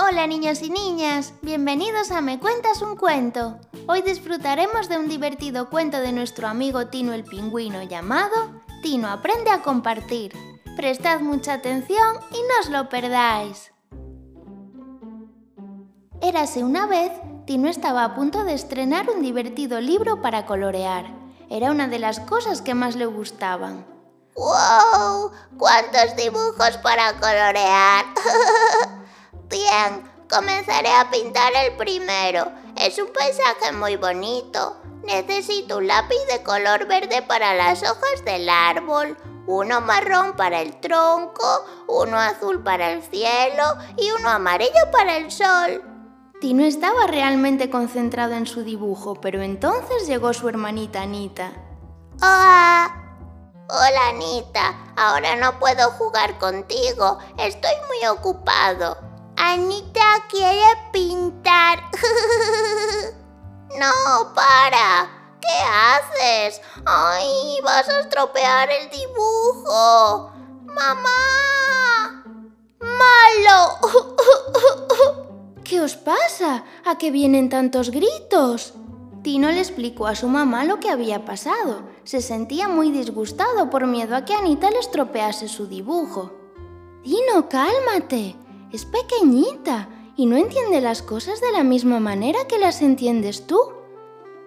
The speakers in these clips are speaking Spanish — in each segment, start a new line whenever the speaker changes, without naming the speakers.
Hola niños y niñas, bienvenidos a Me Cuentas un Cuento. Hoy disfrutaremos de un divertido cuento de nuestro amigo Tino el Pingüino llamado Tino aprende a compartir. Prestad mucha atención y no os lo perdáis. Érase una vez, Tino estaba a punto de estrenar un divertido libro para colorear. Era una de las cosas que más le gustaban.
¡Wow! ¡Cuántos dibujos para colorear! Bien, comenzaré a pintar el primero. Es un paisaje muy bonito. Necesito un lápiz de color verde para las hojas del árbol, uno marrón para el tronco, uno azul para el cielo y uno amarillo para el sol.
Tino estaba realmente concentrado en su dibujo, pero entonces llegó su hermanita Anita.
¡Hola! Hola Anita, ahora no puedo jugar contigo, estoy muy ocupado. Anita quiere pintar. no, para. ¿Qué haces? Ay, vas a estropear el dibujo. Mamá. Malo.
¿Qué os pasa? ¿A qué vienen tantos gritos? Tino le explicó a su mamá lo que había pasado. Se sentía muy disgustado por miedo a que Anita le estropease su dibujo. Tino, cálmate. Es pequeñita y no entiende las cosas de la misma manera que las entiendes tú.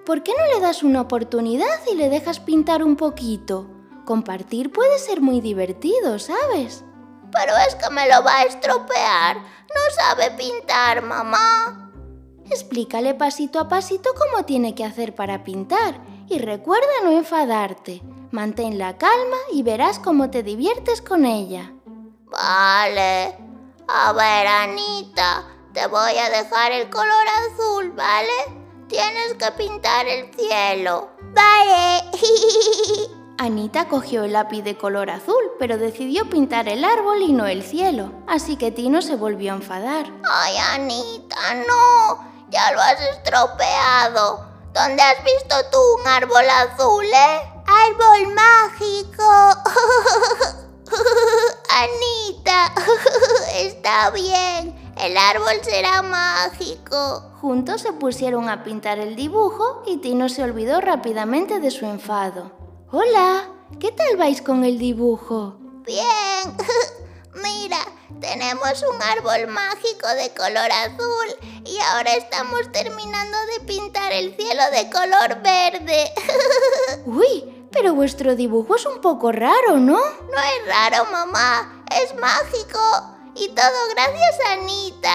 ¿Por qué no le das una oportunidad y le dejas pintar un poquito? Compartir puede ser muy divertido, ¿sabes?
Pero es que me lo va a estropear. No sabe pintar, mamá.
Explícale pasito a pasito cómo tiene que hacer para pintar y recuerda no enfadarte. Mantén la calma y verás cómo te diviertes con ella.
Vale. A ver, Anita, te voy a dejar el color azul, ¿vale? Tienes que pintar el cielo. Vale.
Anita cogió el lápiz de color azul, pero decidió pintar el árbol y no el cielo, así que Tino se volvió a enfadar.
Ay, Anita, no, ya lo has estropeado. ¿Dónde has visto tú un árbol azul, eh? Árbol está bien, el árbol será mágico.
Juntos se pusieron a pintar el dibujo y Tino se olvidó rápidamente de su enfado. Hola, ¿qué tal vais con el dibujo?
Bien. Mira, tenemos un árbol mágico de color azul y ahora estamos terminando de pintar el cielo de color verde.
Uy, pero vuestro dibujo es un poco raro, ¿no?
No es raro, mamá, es mágico. Y todo gracias a Anita.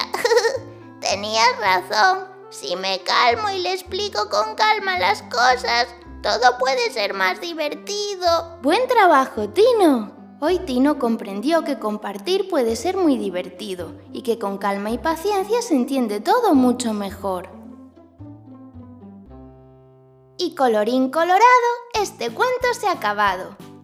Tenías razón. Si me calmo y le explico con calma las cosas, todo puede ser más divertido.
Buen trabajo, Tino. Hoy Tino comprendió que compartir puede ser muy divertido y que con calma y paciencia se entiende todo mucho mejor. Y colorín colorado, este cuento se ha acabado.